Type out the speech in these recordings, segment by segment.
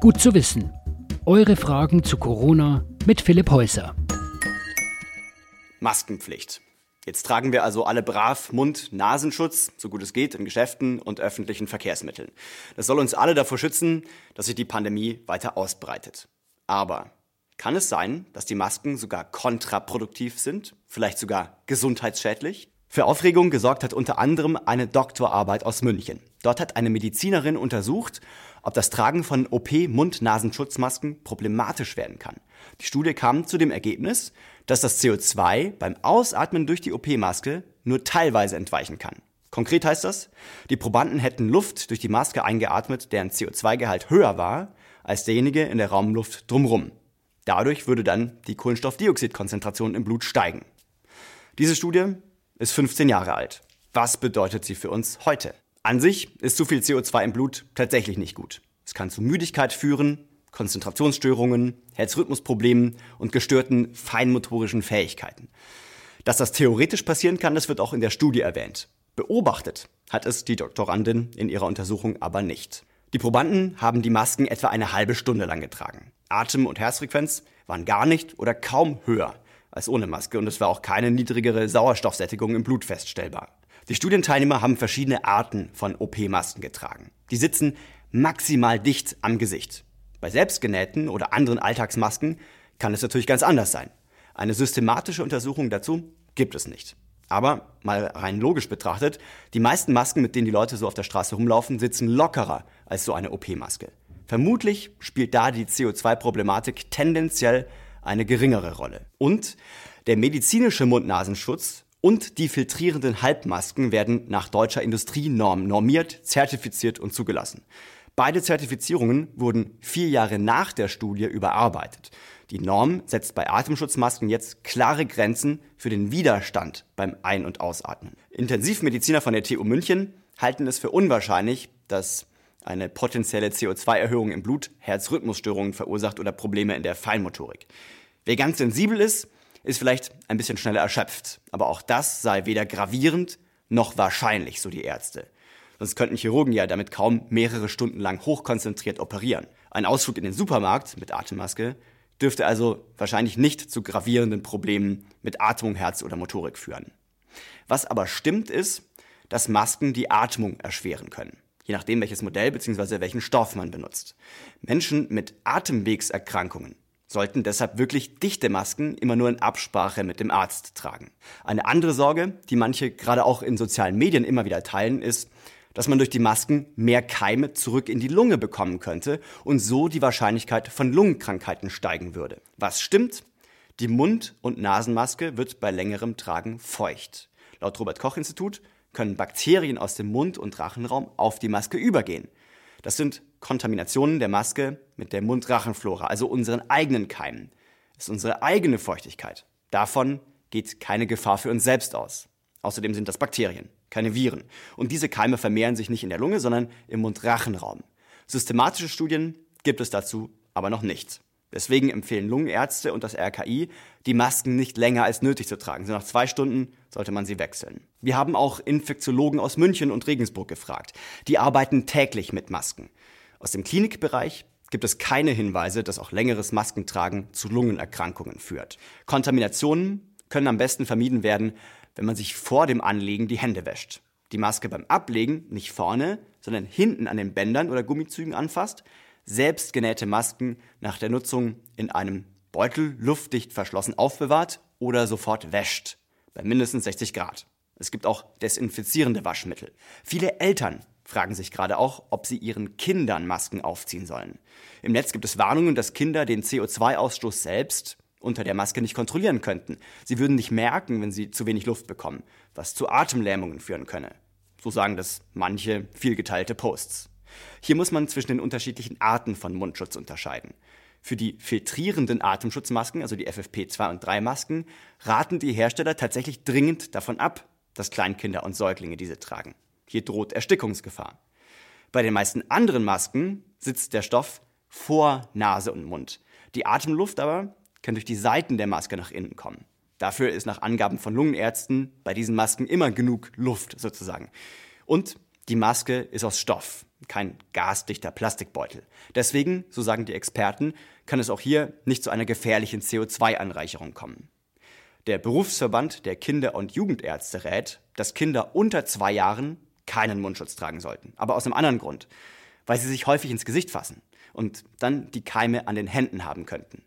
Gut zu wissen. Eure Fragen zu Corona mit Philipp Häuser. Maskenpflicht. Jetzt tragen wir also alle brav Mund-Nasenschutz, so gut es geht, in Geschäften und öffentlichen Verkehrsmitteln. Das soll uns alle davor schützen, dass sich die Pandemie weiter ausbreitet. Aber kann es sein, dass die Masken sogar kontraproduktiv sind, vielleicht sogar gesundheitsschädlich? Für Aufregung gesorgt hat unter anderem eine Doktorarbeit aus München. Dort hat eine Medizinerin untersucht, ob das Tragen von OP-Mund-Nasenschutzmasken problematisch werden kann. Die Studie kam zu dem Ergebnis, dass das CO2 beim Ausatmen durch die OP-Maske nur teilweise entweichen kann. Konkret heißt das, die Probanden hätten Luft durch die Maske eingeatmet, deren CO2-Gehalt höher war als derjenige in der Raumluft drumherum. Dadurch würde dann die Kohlenstoffdioxidkonzentration im Blut steigen. Diese Studie ist 15 Jahre alt. Was bedeutet sie für uns heute? An sich ist zu viel CO2 im Blut tatsächlich nicht gut. Es kann zu Müdigkeit führen, Konzentrationsstörungen, Herzrhythmusproblemen und gestörten feinmotorischen Fähigkeiten. Dass das theoretisch passieren kann, das wird auch in der Studie erwähnt. Beobachtet hat es die Doktorandin in ihrer Untersuchung aber nicht. Die Probanden haben die Masken etwa eine halbe Stunde lang getragen. Atem- und Herzfrequenz waren gar nicht oder kaum höher als ohne Maske und es war auch keine niedrigere Sauerstoffsättigung im Blut feststellbar. Die Studienteilnehmer haben verschiedene Arten von OP-Masken getragen. Die sitzen maximal dicht am Gesicht. Bei selbstgenähten oder anderen Alltagsmasken kann es natürlich ganz anders sein. Eine systematische Untersuchung dazu gibt es nicht. Aber mal rein logisch betrachtet, die meisten Masken, mit denen die Leute so auf der Straße rumlaufen, sitzen lockerer als so eine OP-Maske. Vermutlich spielt da die CO2-Problematik tendenziell eine geringere Rolle. Und der medizinische Mund-Nasenschutz und die filtrierenden Halbmasken werden nach deutscher Industrienorm normiert, zertifiziert und zugelassen. Beide Zertifizierungen wurden vier Jahre nach der Studie überarbeitet. Die Norm setzt bei Atemschutzmasken jetzt klare Grenzen für den Widerstand beim Ein- und Ausatmen. Intensivmediziner von der TU München halten es für unwahrscheinlich, dass eine potenzielle CO2-Erhöhung im Blut Herzrhythmusstörungen verursacht oder Probleme in der Feinmotorik. Wer ganz sensibel ist, ist vielleicht ein bisschen schneller erschöpft. Aber auch das sei weder gravierend noch wahrscheinlich, so die Ärzte. Sonst könnten Chirurgen ja damit kaum mehrere Stunden lang hochkonzentriert operieren. Ein Ausflug in den Supermarkt mit Atemmaske dürfte also wahrscheinlich nicht zu gravierenden Problemen mit Atmung, Herz oder Motorik führen. Was aber stimmt ist, dass Masken die Atmung erschweren können je nachdem welches Modell bzw. welchen Stoff man benutzt. Menschen mit Atemwegserkrankungen sollten deshalb wirklich dichte Masken immer nur in Absprache mit dem Arzt tragen. Eine andere Sorge, die manche gerade auch in sozialen Medien immer wieder teilen, ist, dass man durch die Masken mehr Keime zurück in die Lunge bekommen könnte und so die Wahrscheinlichkeit von Lungenkrankheiten steigen würde. Was stimmt? Die Mund- und Nasenmaske wird bei längerem Tragen feucht. Laut Robert Koch Institut können Bakterien aus dem Mund- und Rachenraum auf die Maske übergehen. Das sind Kontaminationen der Maske mit der Mund-Rachenflora, also unseren eigenen Keimen. Das ist unsere eigene Feuchtigkeit. Davon geht keine Gefahr für uns selbst aus. Außerdem sind das Bakterien, keine Viren. Und diese Keime vermehren sich nicht in der Lunge, sondern im Mund-Rachenraum. Systematische Studien gibt es dazu aber noch nicht. Deswegen empfehlen Lungenärzte und das RKI, die Masken nicht länger als nötig zu tragen. So nach zwei Stunden sollte man sie wechseln. Wir haben auch Infektiologen aus München und Regensburg gefragt. Die arbeiten täglich mit Masken. Aus dem Klinikbereich gibt es keine Hinweise, dass auch längeres Maskentragen zu Lungenerkrankungen führt. Kontaminationen können am besten vermieden werden, wenn man sich vor dem Anlegen die Hände wäscht. Die Maske beim Ablegen nicht vorne, sondern hinten an den Bändern oder Gummizügen anfasst selbstgenähte Masken nach der Nutzung in einem Beutel luftdicht verschlossen aufbewahrt oder sofort wäscht. Bei mindestens 60 Grad. Es gibt auch desinfizierende Waschmittel. Viele Eltern fragen sich gerade auch, ob sie ihren Kindern Masken aufziehen sollen. Im Netz gibt es Warnungen, dass Kinder den CO2-Ausstoß selbst unter der Maske nicht kontrollieren könnten. Sie würden nicht merken, wenn sie zu wenig Luft bekommen, was zu Atemlähmungen führen könne. So sagen das manche vielgeteilte Posts. Hier muss man zwischen den unterschiedlichen Arten von Mundschutz unterscheiden. Für die filtrierenden Atemschutzmasken, also die FFP2 und 3 Masken, raten die Hersteller tatsächlich dringend davon ab, dass Kleinkinder und Säuglinge diese tragen. Hier droht Erstickungsgefahr. Bei den meisten anderen Masken sitzt der Stoff vor Nase und Mund. Die Atemluft aber kann durch die Seiten der Maske nach innen kommen. Dafür ist nach Angaben von Lungenärzten bei diesen Masken immer genug Luft sozusagen. Und die Maske ist aus Stoff. Kein gasdichter Plastikbeutel. Deswegen, so sagen die Experten, kann es auch hier nicht zu einer gefährlichen CO2-Anreicherung kommen. Der Berufsverband der Kinder- und Jugendärzte rät, dass Kinder unter zwei Jahren keinen Mundschutz tragen sollten. Aber aus einem anderen Grund. Weil sie sich häufig ins Gesicht fassen und dann die Keime an den Händen haben könnten.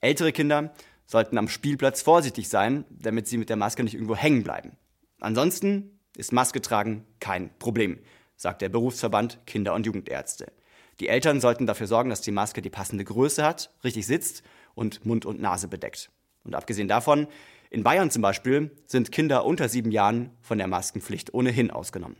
Ältere Kinder sollten am Spielplatz vorsichtig sein, damit sie mit der Maske nicht irgendwo hängen bleiben. Ansonsten ist Maske tragen kein Problem, sagt der Berufsverband Kinder- und Jugendärzte. Die Eltern sollten dafür sorgen, dass die Maske die passende Größe hat, richtig sitzt und Mund und Nase bedeckt. Und abgesehen davon, in Bayern zum Beispiel sind Kinder unter sieben Jahren von der Maskenpflicht ohnehin ausgenommen.